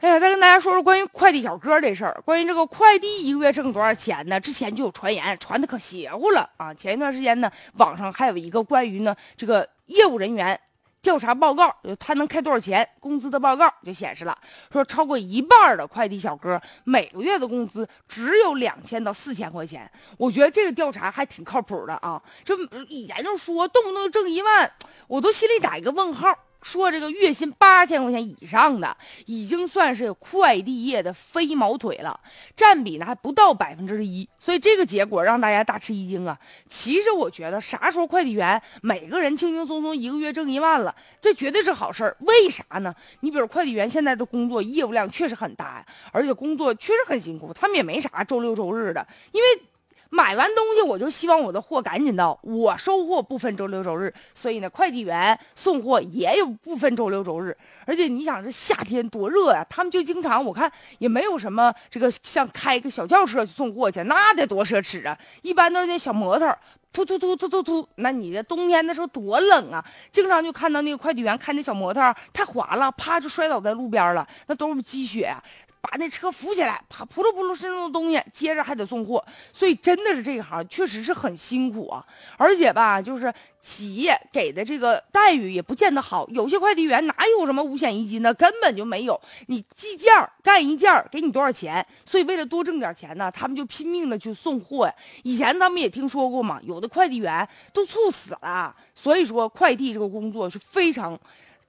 哎呀，再跟大家说说关于快递小哥这事儿。关于这个快递一个月挣多少钱呢？之前就有传言，传的可邪乎了啊！前一段时间呢，网上还有一个关于呢这个业务人员调查报告，就他能开多少钱工资的报告就显示了，说超过一半的快递小哥每个月的工资只有两千到四千块钱。我觉得这个调查还挺靠谱的啊！就以前就说动不动挣一万，我都心里打一个问号。说这个月薪八千块钱以上的，已经算是快递业的飞毛腿了，占比呢还不到百分之一，所以这个结果让大家大吃一惊啊！其实我觉得啥时候快递员每个人轻轻松松一个月挣一万了，这绝对是好事儿。为啥呢？你比如快递员现在的工作业务量确实很大呀，而且工作确实很辛苦，他们也没啥周六周日的，因为。买完东西，我就希望我的货赶紧到。我收货不分周六周日，所以呢，快递员送货也有不分周六周日。而且你想，这夏天多热呀，他们就经常我看也没有什么这个像开个小轿车去送货去，那得多奢侈啊！一般都是那小摩托，突突突突突突。那你这冬天的时候多冷啊，经常就看到那个快递员开那小摩托太滑了，啪就摔倒在路边了，那都是积雪呀。把那车扶起来，啪扑噜扑噜身上的东西，接着还得送货，所以真的是这一行确实是很辛苦啊。而且吧，就是企业给的这个待遇也不见得好，有些快递员哪有什么五险一金呢？根本就没有。你计件干一件给你多少钱？所以为了多挣点钱呢，他们就拼命的去送货呀。以前咱们也听说过嘛，有的快递员都猝死了。所以说，快递这个工作是非常。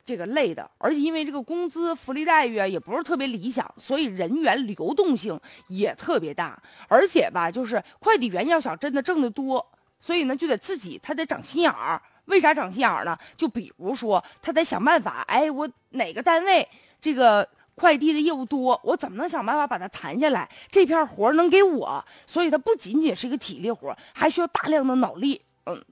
这个累的，而且因为这个工资福利待遇啊也不是特别理想，所以人员流动性也特别大。而且吧，就是快递员要想真的挣得多，所以呢就得自己他得长心眼儿。为啥长心眼儿呢？就比如说他得想办法，哎，我哪个单位这个快递的业务多，我怎么能想办法把它谈下来？这片活能给我，所以它不仅仅是一个体力活，还需要大量的脑力。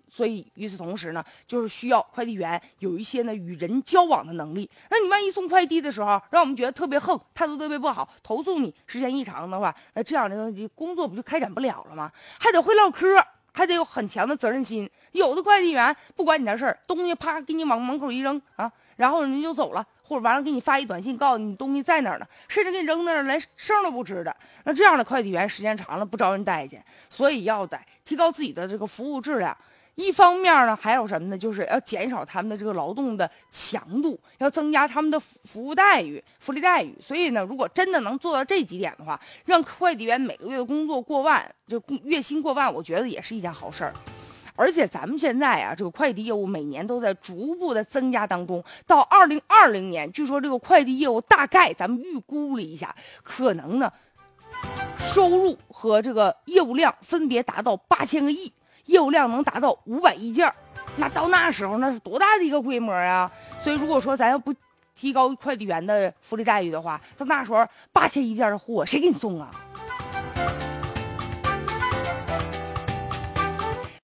所以与此同时呢，就是需要快递员有一些呢与人交往的能力。那你万一送快递的时候，让我们觉得特别横，态度特别不好，投诉你，时间一长的话，那这样的工作不就开展不了了吗？还得会唠嗑，还得有很强的责任心。有的快递员不管你的事儿，东西啪给你往门口一扔啊，然后人家就走了，或者完了给你发一短信告诉你东西在哪儿呢，甚至给你扔那儿连声都不吱的。那这样的快递员时间长了不招人待见，所以要得。提高自己的这个服务质量，一方面呢，还有什么呢？就是要减少他们的这个劳动的强度，要增加他们的服务待遇、福利待遇。所以呢，如果真的能做到这几点的话，让快递员每个月的工作过万，就月薪过万，我觉得也是一件好事儿。而且咱们现在啊，这个快递业务每年都在逐步的增加当中。到二零二零年，据说这个快递业务大概咱们预估了一下，可能呢。收入和这个业务量分别达到八千个亿，业务量能达到五百亿件那到那时候那是多大的一个规模啊！所以如果说咱要不提高快递员的福利待遇的话，到那时候八千一件的货谁给你送啊？